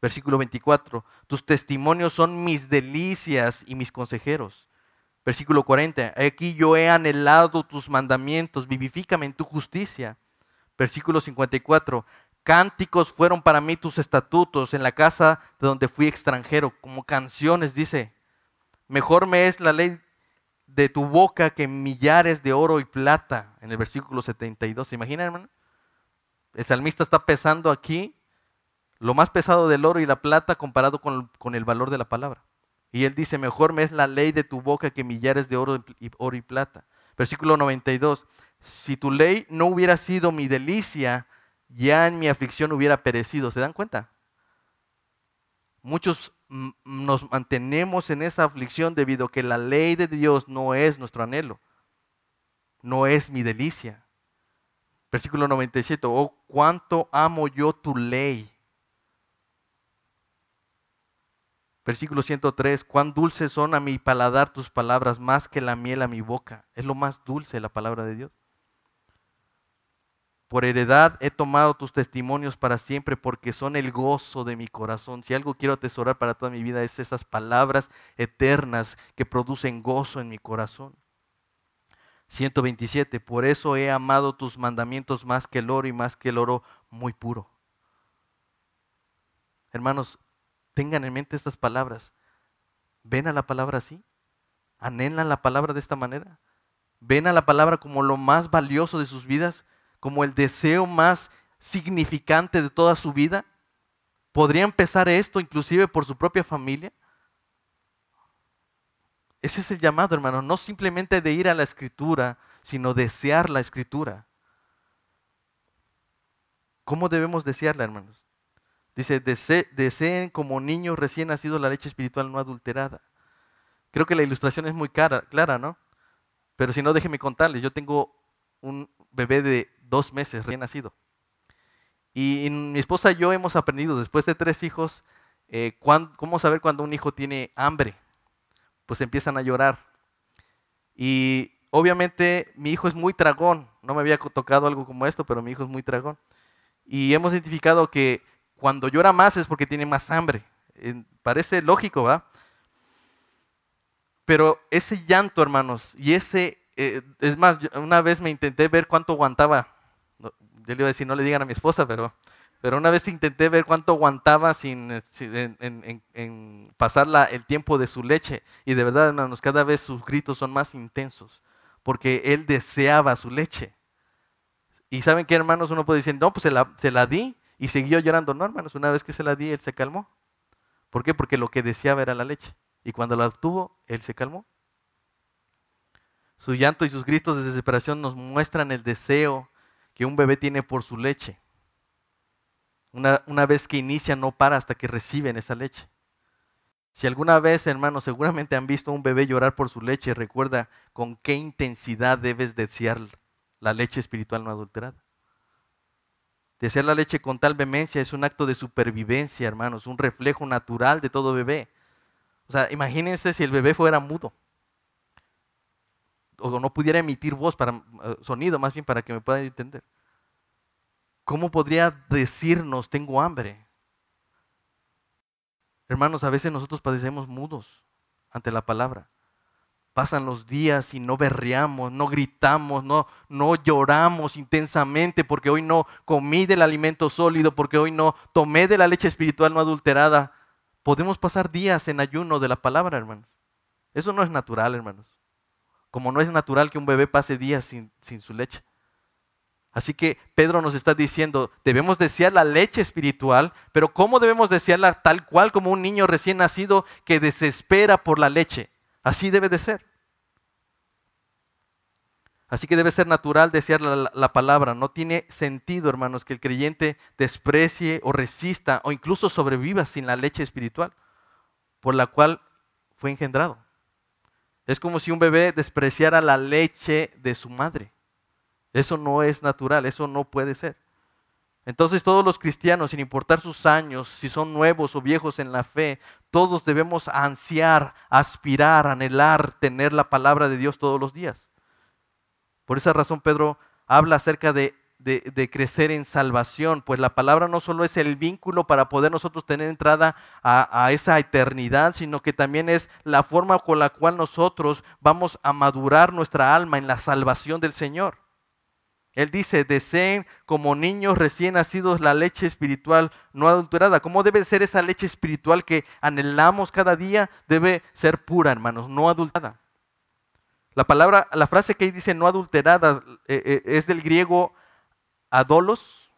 Versículo 24, tus testimonios son mis delicias y mis consejeros. Versículo 40, aquí yo he anhelado tus mandamientos, vivifícame en tu justicia. Versículo 54, Cánticos fueron para mí tus estatutos en la casa de donde fui extranjero, como canciones, dice. Mejor me es la ley de tu boca que millares de oro y plata, en el versículo 72. ¿Se imaginan, hermano? El salmista está pesando aquí lo más pesado del oro y la plata comparado con, con, el valor de la palabra. Y él dice, mejor me es la ley de tu boca que millares de oro y, oro y plata. Versículo 92, si tu ley no hubiera sido mi delicia, ya en mi aflicción hubiera perecido. ¿Se dan cuenta? Muchos nos mantenemos en esa aflicción debido a que la ley de Dios no es nuestro anhelo, no es mi delicia. Versículo 97, oh, cuánto amo yo tu ley. Versículo 103, cuán dulces son a mi paladar tus palabras más que la miel a mi boca. Es lo más dulce la palabra de Dios. Por heredad he tomado tus testimonios para siempre porque son el gozo de mi corazón. Si algo quiero atesorar para toda mi vida es esas palabras eternas que producen gozo en mi corazón. 127. Por eso he amado tus mandamientos más que el oro y más que el oro muy puro. Hermanos, tengan en mente estas palabras. ¿Ven a la palabra así? ¿Anhelan la palabra de esta manera? ¿Ven a la palabra como lo más valioso de sus vidas? Como el deseo más significante de toda su vida? ¿Podría empezar esto inclusive por su propia familia? Ese es el llamado, hermano, no simplemente de ir a la escritura, sino desear la escritura. ¿Cómo debemos desearla, hermanos? Dice, deseen como niños recién nacidos la leche espiritual no adulterada. Creo que la ilustración es muy clara, ¿no? Pero si no, déjenme contarles, yo tengo un bebé de dos meses recién nacido. Y mi esposa y yo hemos aprendido, después de tres hijos, eh, cómo saber cuando un hijo tiene hambre. Pues empiezan a llorar. Y obviamente mi hijo es muy tragón. No me había tocado algo como esto, pero mi hijo es muy tragón. Y hemos identificado que cuando llora más es porque tiene más hambre. parece lógico, ¿va? Pero ese llanto, hermanos, y ese, eh, es más, una vez me intenté ver cuánto aguantaba yo le iba a decir, no le digan a mi esposa, pero, pero una vez intenté ver cuánto aguantaba sin, pasar el tiempo de su leche. Y de verdad, hermanos, cada vez sus gritos son más intensos, porque él deseaba su leche. Y saben qué, hermanos, uno puede decir, no, pues se la, se la di y siguió llorando. No, hermanos, una vez que se la di, él se calmó. ¿Por qué? Porque lo que deseaba era la leche. Y cuando la obtuvo, él se calmó. Su llanto y sus gritos de desesperación nos muestran el deseo que un bebé tiene por su leche. Una, una vez que inicia no para hasta que reciben esa leche. Si alguna vez, hermanos, seguramente han visto a un bebé llorar por su leche, recuerda con qué intensidad debes desear la leche espiritual no adulterada. Desear la leche con tal vehemencia es un acto de supervivencia, hermanos, un reflejo natural de todo bebé. O sea, imagínense si el bebé fuera mudo o no pudiera emitir voz para eh, sonido, más bien para que me puedan entender. ¿Cómo podría decirnos tengo hambre? Hermanos, a veces nosotros padecemos mudos ante la palabra. Pasan los días y no berreamos, no gritamos, no, no lloramos intensamente porque hoy no comí del alimento sólido, porque hoy no tomé de la leche espiritual no adulterada. Podemos pasar días en ayuno de la palabra, hermanos. Eso no es natural, hermanos como no es natural que un bebé pase días sin, su leche. Así que Pedro nos está diciendo, debemos desear la leche espiritual, pero ¿cómo debemos desearla tal cual como un niño recién nacido que desespera por la leche? Así debe de ser. Así que debe ser natural desear la, la, palabra. No tiene sentido, hermanos, que el creyente desprecie o resista o incluso sobreviva sin la leche espiritual por la cual fue engendrado. Es como si un bebé despreciara la leche de su madre. Eso no es natural, eso no puede ser. Entonces todos los cristianos, sin importar sus años, si son nuevos o viejos en la fe, todos debemos ansiar, aspirar, anhelar tener la palabra de Dios todos los días. Por esa razón Pedro habla acerca de de, crecer en salvación, pues la palabra no solo es el vínculo para poder nosotros tener entrada a, esa eternidad, sino que también es la forma con la cual nosotros vamos a madurar nuestra alma en la salvación del Señor. Él dice, deseen como niños recién nacidos la leche espiritual no adulterada. ¿Cómo debe ser esa leche espiritual que anhelamos cada día? Debe ser pura, hermanos, no adulterada. La palabra, la frase que dice no adulterada eh, eh, es del griego Adolos,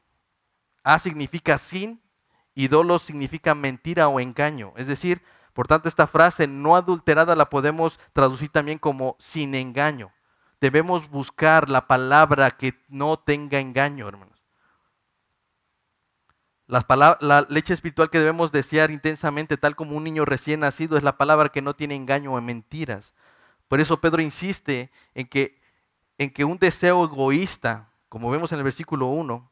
A significa sin y dolos significa mentira o engaño. Es decir, por tanto, esta frase no adulterada la podemos traducir también como sin engaño. Debemos buscar la palabra que no tenga engaño, hermanos. La, la, leche espiritual que debemos desear intensamente, tal como un niño recién nacido, es la palabra que no tiene engaño o mentiras. Por eso Pedro insiste en que, en que un deseo egoísta como vemos en el versículo 1,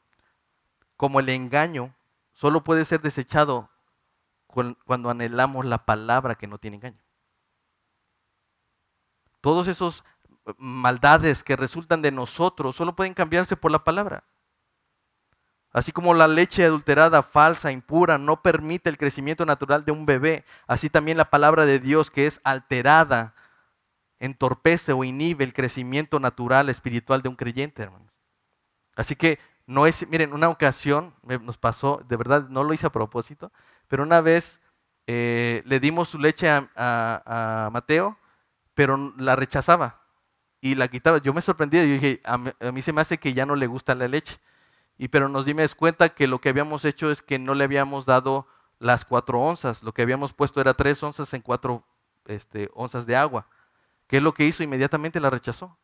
como el engaño solo puede ser desechado cuando anhelamos la palabra que no tiene engaño. Todos esos eh, maldades que resultan de nosotros solo pueden cambiarse por la palabra. Así como la leche adulterada, falsa, impura, no permite el crecimiento natural de un bebé, así también la palabra de Dios que es alterada, entorpece o inhibe el crecimiento natural espiritual de un creyente, hermano. Así que no es, miren, una ocasión nos pasó, de verdad no lo hice a propósito, pero una vez eh, le dimos su leche a, Mateo, pero la rechazaba y la quitaba. Yo me sorprendí y dije, a mí, se me hace que ya no le gusta la leche. y pero nos dimos cuenta que lo que habíamos hecho es que no le habíamos dado las cuatro onzas, lo que habíamos puesto era tres onzas en cuatro este, onzas de agua. ¿Qué es lo que hizo? Inmediatamente la rechazó.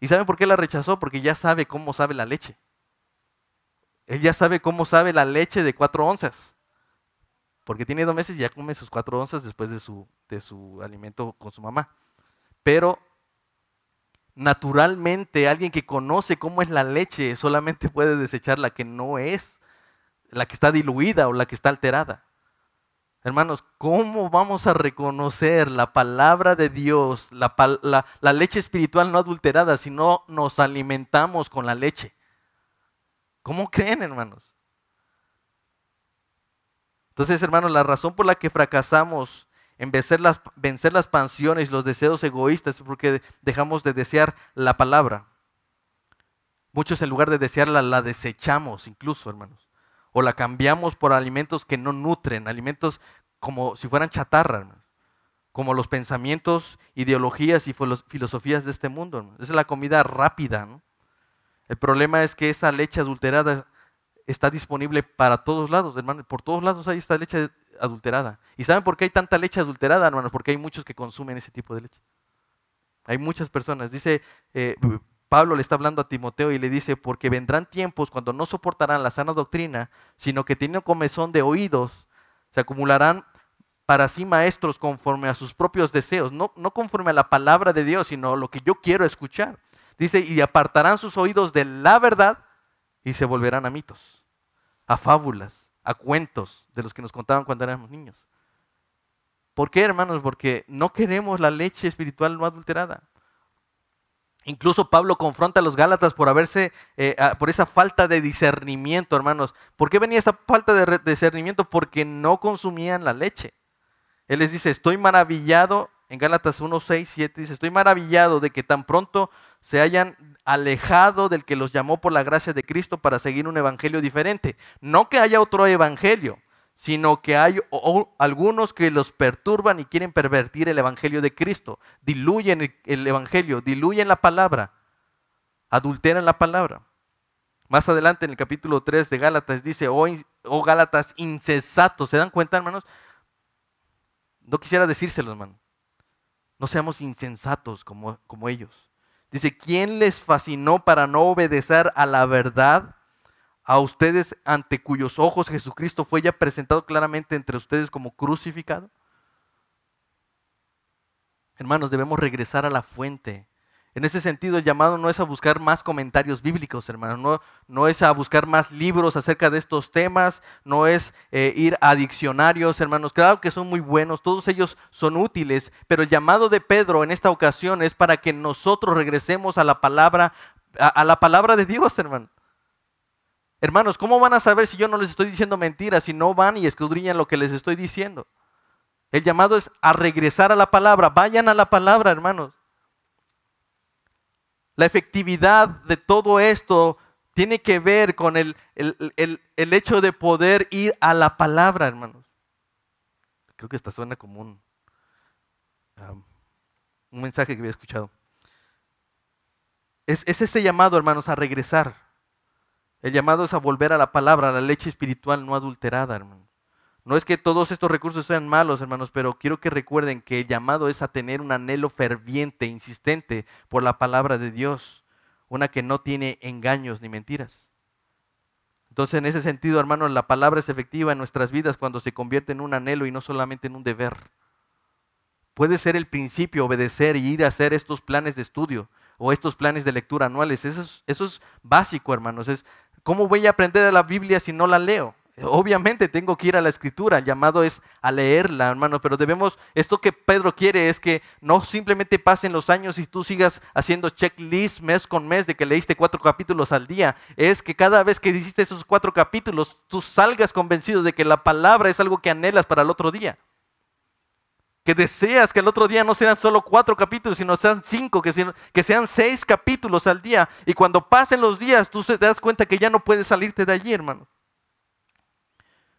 ¿Y saben por qué la rechazó? Porque ya sabe cómo sabe la leche. Él ya sabe cómo sabe la leche de cuatro onzas. Porque tiene dos meses y ya come sus cuatro onzas después de su, de su alimento con su mamá. Pero naturalmente alguien que conoce cómo es la leche solamente puede desechar la que no es, la que está diluida o la que está alterada. Hermanos, ¿cómo vamos a reconocer la palabra de Dios, la, leche espiritual no adulterada, si no nos alimentamos con la leche? ¿Cómo creen, hermanos? Entonces, hermanos, la razón por la que fracasamos en vencer las, vencer las pasiones, los deseos egoístas, es porque dejamos de desear la palabra. Muchos en lugar de desearla, la desechamos incluso, hermanos o la cambiamos por alimentos que no nutren, alimentos como si fueran chatarra, como los pensamientos, ideologías y filosofías de este mundo. Esa es la comida rápida. El problema es que esa leche adulterada está disponible para todos lados, hermanos. Por todos lados hay esta leche adulterada. ¿Y saben por qué hay tanta leche adulterada, hermanos? Porque hay muchos que consumen ese tipo de leche. Hay muchas personas. Dice eh, Pablo le está hablando a Timoteo y le dice, porque vendrán tiempos cuando no soportarán la sana doctrina, sino que teniendo comezón de oídos, se acumularán para sí maestros conforme a sus propios deseos, no, no conforme a la palabra de Dios, sino lo que yo quiero escuchar. Dice, y apartarán sus oídos de la verdad y se volverán a mitos, a fábulas, a cuentos de los que nos contaban cuando éramos niños. ¿Por qué, hermanos? Porque no queremos la leche espiritual no adulterada. Incluso Pablo confronta a los Gálatas por haberse, eh, por esa falta de discernimiento, hermanos. ¿Por qué venía esa falta de discernimiento? Porque no consumían la leche. Él les dice, estoy maravillado, en Gálatas 1, 6, 7 dice, estoy maravillado de que tan pronto se hayan alejado del que los llamó por la gracia de Cristo para seguir un evangelio diferente. No que haya otro evangelio, sino que hay algunos que los perturban y quieren pervertir el Evangelio de Cristo, diluyen el, Evangelio, diluyen la palabra, adulteran la palabra. Más adelante en el capítulo 3 de Gálatas dice, oh, oh Gálatas incesatos, ¿se dan cuenta hermanos? No quisiera decírselo hermano, no seamos insensatos como, como ellos. Dice, ¿quién les fascinó para no obedecer a la verdad? A ustedes ante cuyos ojos Jesucristo fue ya presentado claramente entre ustedes como crucificado? Hermanos, debemos regresar a la fuente. En ese sentido, el llamado no es a buscar más comentarios bíblicos, hermanos, no, no es a buscar más libros acerca de estos temas, no es eh, ir a diccionarios, hermanos. Claro que son muy buenos, todos ellos son útiles, pero el llamado de Pedro en esta ocasión es para que nosotros regresemos a la palabra, a la palabra de Dios, hermano. Hermanos, ¿cómo van a saber si yo no les estoy diciendo mentiras si no van y escudriñan lo que les estoy diciendo? El llamado es a regresar a la palabra. Vayan a la palabra, hermanos. La efectividad de todo esto tiene que ver con el, hecho de poder ir a la palabra, hermanos. Creo que esta suena como un, un mensaje que había escuchado. Es, es este llamado, hermanos, a regresar. El llamado es a volver a la palabra, a la leche espiritual no adulterada, hermano. No es que todos estos recursos sean malos, hermanos, pero quiero que recuerden que el llamado es a tener un anhelo ferviente, insistente por la palabra de Dios, una que no tiene engaños ni mentiras. Entonces, en ese sentido, hermanos, la palabra es efectiva en nuestras vidas cuando se convierte en un anhelo y no solamente en un deber. Puede ser el principio, obedecer y ir a hacer estos planes de estudio o estos planes de lectura anuales. Eso es, eso es básico, hermanos. Es ¿Cómo voy a aprender la Biblia si no la leo? Obviamente tengo que ir a la escritura, el llamado es a leerla, hermano, pero debemos, esto que Pedro quiere es que no simplemente pasen los años y tú sigas haciendo checklist mes con mes de que leíste cuatro capítulos al día, es que cada vez que hiciste esos cuatro capítulos, tú salgas convencido de que la palabra es algo que anhelas para el otro día que deseas que el otro día no sean solo cuatro capítulos, sino sean cinco, que sean, seis capítulos al día. Y cuando pasen los días, tú te das cuenta que ya no puedes salirte de allí, hermano.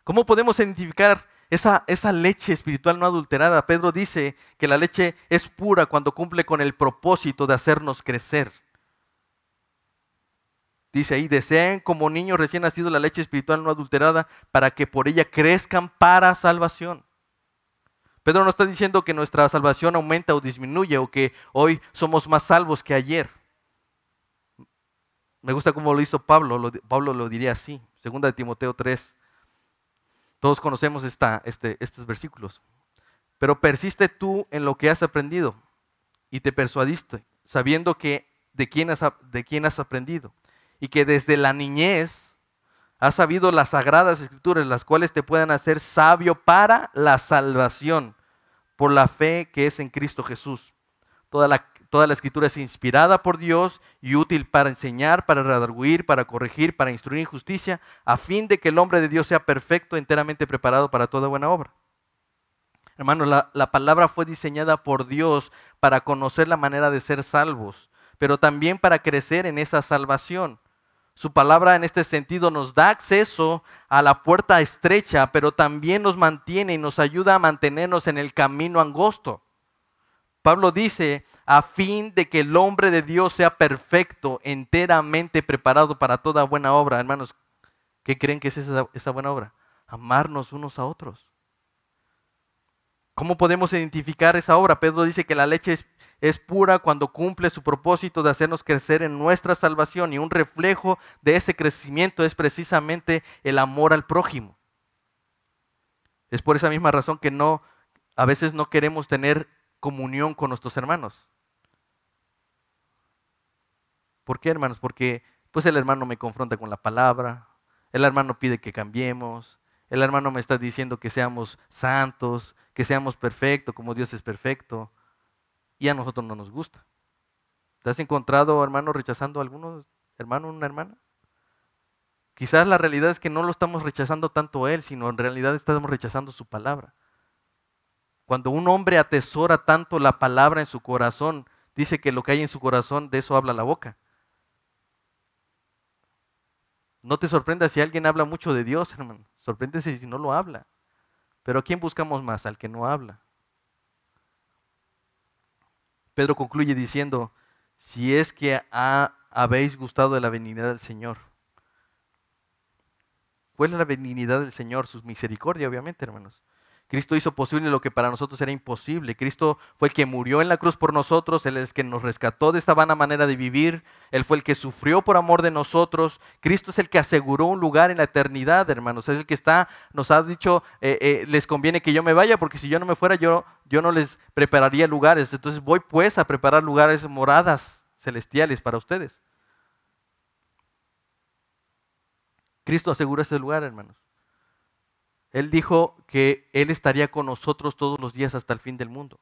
¿Cómo podemos identificar esa, esa leche espiritual no adulterada? Pedro dice que la leche es pura cuando cumple con el propósito de hacernos crecer. Dice ahí, deseen como niños recién nacidos la leche espiritual no adulterada para que por ella crezcan para salvación. Pedro no está diciendo que nuestra salvación aumenta o disminuye o que hoy somos más salvos que ayer. Me gusta cómo lo hizo Pablo, Pablo lo diría así, segunda de Timoteo 3. Todos conocemos esta, este, estos versículos. Pero persiste tú en lo que has aprendido y te persuadiste, sabiendo que de quién has, de quién has aprendido y que desde la niñez has sabido las sagradas escrituras, las cuales te puedan hacer sabio para la salvación por la fe que es en Cristo Jesús. Toda la, toda la escritura es inspirada por Dios y útil para enseñar, para redarguir, para corregir, para instruir en justicia, a fin de que el hombre de Dios sea perfecto, enteramente preparado para toda buena obra. Hermanos, la, la palabra fue diseñada por Dios para conocer la manera de ser salvos, pero también para crecer en esa salvación. Su palabra en este sentido nos da acceso a la puerta estrecha, pero también nos mantiene y nos ayuda a mantenernos en el camino angosto. Pablo dice, a fin de que el hombre de Dios sea perfecto, enteramente preparado para toda buena obra. Hermanos, ¿qué creen que es esa, buena obra? Amarnos unos a otros. ¿Cómo podemos identificar esa obra? Pedro dice que la leche es pura cuando cumple su propósito de hacernos crecer en nuestra salvación y un reflejo de ese crecimiento es precisamente el amor al prójimo. Es por esa misma razón que no a veces no queremos tener comunión con nuestros hermanos. ¿Por qué, hermanos? Porque pues el hermano me confronta con la palabra, el hermano pide que cambiemos, el hermano me está diciendo que seamos santos, que seamos perfectos como Dios es perfecto y a nosotros no nos gusta. ¿Te has encontrado, hermano, rechazando a algunos, hermano, una hermana? Quizás la realidad es que no lo estamos rechazando tanto a él, sino en realidad estamos rechazando su palabra. Cuando un hombre atesora tanto la palabra en su corazón, dice que lo que hay en su corazón, de eso habla la boca. No te sorprenda si alguien habla mucho de Dios, hermano. Sorpréndese si no lo habla. Pero ¿a quién buscamos más? Al que no habla. Pedro concluye diciendo, si es que habéis gustado de la benignidad del Señor. ¿Cuál es la benignidad del Señor? Su misericordia, obviamente, hermanos. Cristo hizo posible lo que para nosotros era imposible. Cristo fue el que murió en la cruz por nosotros, Él es el que nos rescató de esta vana manera de vivir, Él fue el que sufrió por amor de nosotros. Cristo es el que aseguró un lugar en la eternidad, hermanos. Es el que está, nos ha dicho, eh, eh, les conviene que yo me vaya, porque si yo no me fuera, yo, yo no les prepararía lugares. Entonces voy pues a preparar lugares, moradas celestiales para ustedes. Cristo asegura ese lugar, hermanos. Él dijo que Él estaría con nosotros todos los días hasta el fin del mundo.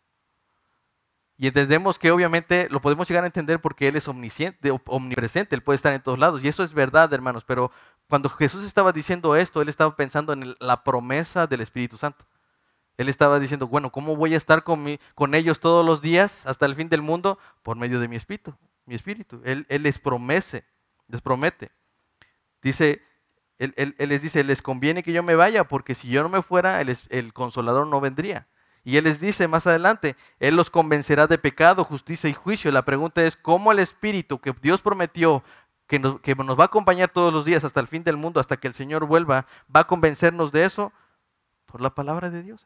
Y entendemos que obviamente lo podemos llegar a entender porque Él es omnipresente, Él puede estar en todos lados. Y eso es verdad, hermanos. Pero cuando Jesús estaba diciendo esto, Él estaba pensando en la promesa del Espíritu Santo. Él estaba diciendo, bueno, ¿cómo voy a estar con, ellos todos los días hasta el fin del mundo? Por medio de mi Espíritu. Mi Espíritu. Él, él les promete, les promete. Dice, él, les dice, les conviene que yo me vaya, porque si yo no me fuera, el, consolador no vendría. Y Él les dice más adelante, Él los convencerá de pecado, justicia y juicio. La pregunta es, ¿cómo el Espíritu que Dios prometió que nos, va a acompañar todos los días hasta el fin del mundo, hasta que el Señor vuelva, va a convencernos de eso? Por la palabra de Dios.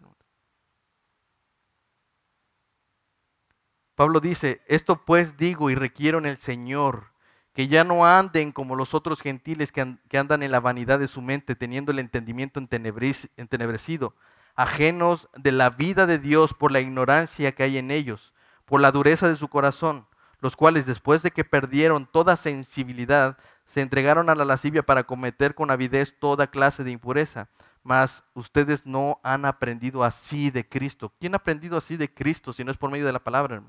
Pablo dice, esto pues digo y requiero en el Señor que ya no anden como los otros gentiles que, andan en la vanidad de su mente, teniendo el entendimiento entenebrecido, ajenos de la vida de Dios por la ignorancia que hay en ellos, por la dureza de su corazón, los cuales después de que perdieron toda sensibilidad, se entregaron a la lascivia para cometer con avidez toda clase de impureza. Mas ustedes no han aprendido así de Cristo. ¿Quién ha aprendido así de Cristo si no es por medio de la palabra?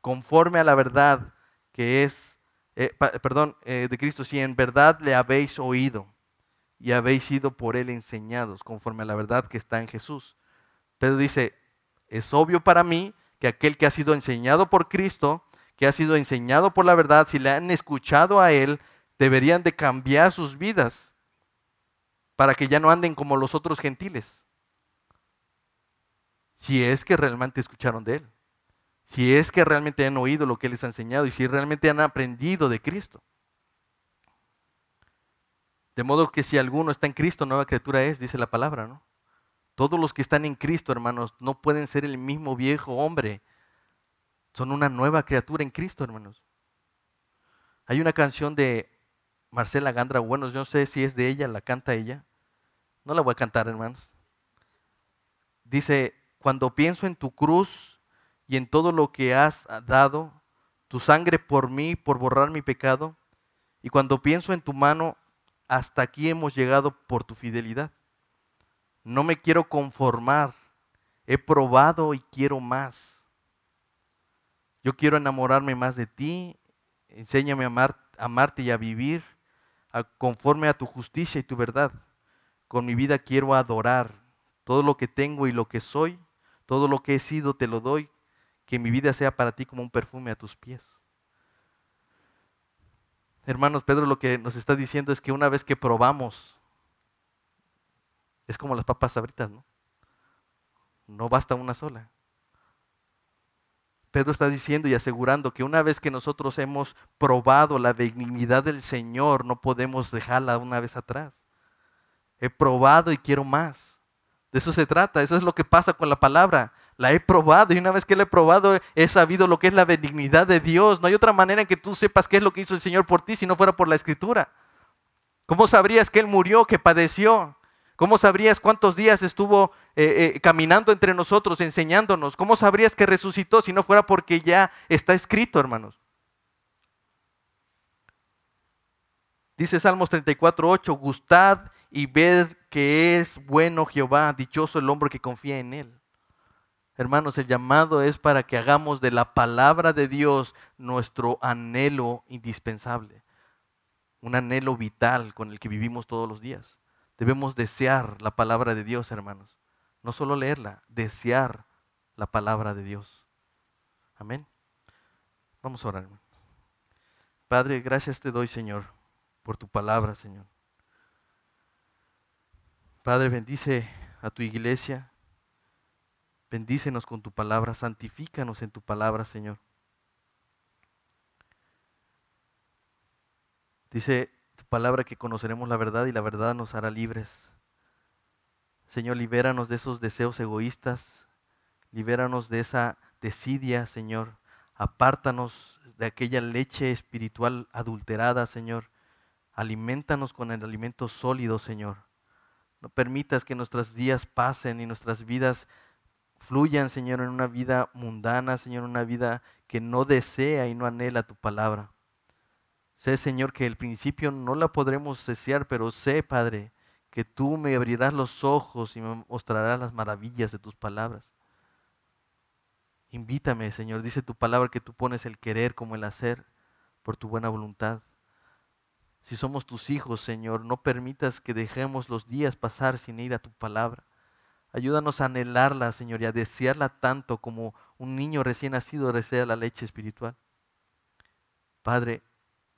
Conforme a la verdad que es eh, perdón, eh, de Cristo, si en verdad le habéis oído y habéis sido por él enseñados conforme a la verdad que está en Jesús. Pedro dice, es obvio para mí que aquel que ha sido enseñado por Cristo, que ha sido enseñado por la verdad, si le han escuchado a él, deberían de cambiar sus vidas para que ya no anden como los otros gentiles. Si es que realmente escucharon de él si es que realmente han oído lo que les ha enseñado y si realmente han aprendido de Cristo. De modo que si alguno está en Cristo, nueva criatura es, dice la palabra, ¿no? Todos los que están en Cristo, hermanos, no pueden ser el mismo viejo hombre. Son una nueva criatura en Cristo, hermanos. Hay una canción de Marcela Gandra, bueno, yo no sé si es de ella, la canta ella. No la voy a cantar, hermanos. Dice, cuando pienso en tu cruz y en todo lo que has dado, tu sangre por mí, por borrar mi pecado, y cuando pienso en tu mano, hasta aquí hemos llegado por tu fidelidad. No me quiero conformar, he probado y quiero más. Yo quiero enamorarme más de ti, enséñame a amar, amarte y a vivir conforme a tu justicia y tu verdad. Con mi vida quiero adorar. Todo lo que tengo y lo que soy, todo lo que he sido te lo doy. Que mi vida sea para ti como un perfume a tus pies. Hermanos, Pedro lo que nos está diciendo es que una vez que probamos, es como las papas sabritas, ¿no? No basta una sola. Pedro está diciendo y asegurando que una vez que nosotros hemos probado la benignidad del Señor, no podemos dejarla una vez atrás. He probado y quiero más. De eso se trata, eso es lo que pasa con la palabra. La he probado y una vez que la he probado he sabido lo que es la benignidad de Dios. No hay otra manera en que tú sepas qué es lo que hizo el Señor por ti si no fuera por la escritura. ¿Cómo sabrías que Él murió, que padeció? ¿Cómo sabrías cuántos días estuvo eh, eh, caminando entre nosotros, enseñándonos? ¿Cómo sabrías que resucitó si no fuera porque ya está escrito, hermanos? Dice Salmos 34, 8, gustad y ved que es bueno Jehová, dichoso el hombre que confía en él. Hermanos, el llamado es para que hagamos de la palabra de Dios nuestro anhelo indispensable, un anhelo vital con el que vivimos todos los días. Debemos desear la palabra de Dios, hermanos. No solo leerla, desear la palabra de Dios. Amén. Vamos a orar. Padre, gracias te doy, Señor por tu palabra, Señor. Padre, bendice a tu iglesia. Bendícenos con tu palabra, santifícanos en tu palabra, Señor. Dice tu palabra que conoceremos la verdad y la verdad nos hará libres. Señor, libéranos de esos deseos egoístas, libéranos de esa desidia, Señor. Apártanos de aquella leche espiritual adulterada, Señor, Alimentanos con el alimento sólido, Señor. No permitas que nuestros días pasen y nuestras vidas fluyan, Señor, en una vida mundana, Señor, una vida que no desea y no anhela tu palabra. Sé, Señor, que el principio no la podremos desear, pero sé, Padre, que tú me abrirás los ojos y me mostrarás las maravillas de tus palabras. Invítame, Señor, dice tu palabra que tú pones el querer como el hacer por tu buena voluntad. Si somos tus hijos, Señor, no permitas que dejemos los días pasar sin ir a tu palabra. Ayúdanos a anhelarla, Señor, y a desearla tanto como un niño recién nacido desea la leche espiritual. Padre,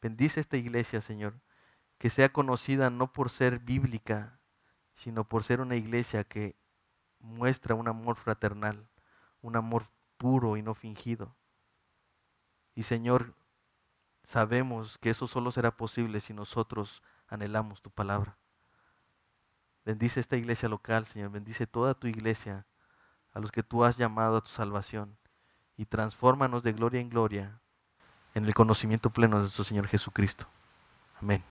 bendice esta iglesia, Señor, que sea conocida no por ser bíblica, sino por ser una iglesia que muestra un amor fraternal, un amor puro y no fingido. Y Señor, Sabemos que eso solo será posible si nosotros anhelamos tu palabra. Bendice esta iglesia local, Señor. Bendice toda tu iglesia, a los que tú has llamado a tu salvación. Y transfórmanos de gloria en gloria en el conocimiento pleno de nuestro Señor Jesucristo. Amén.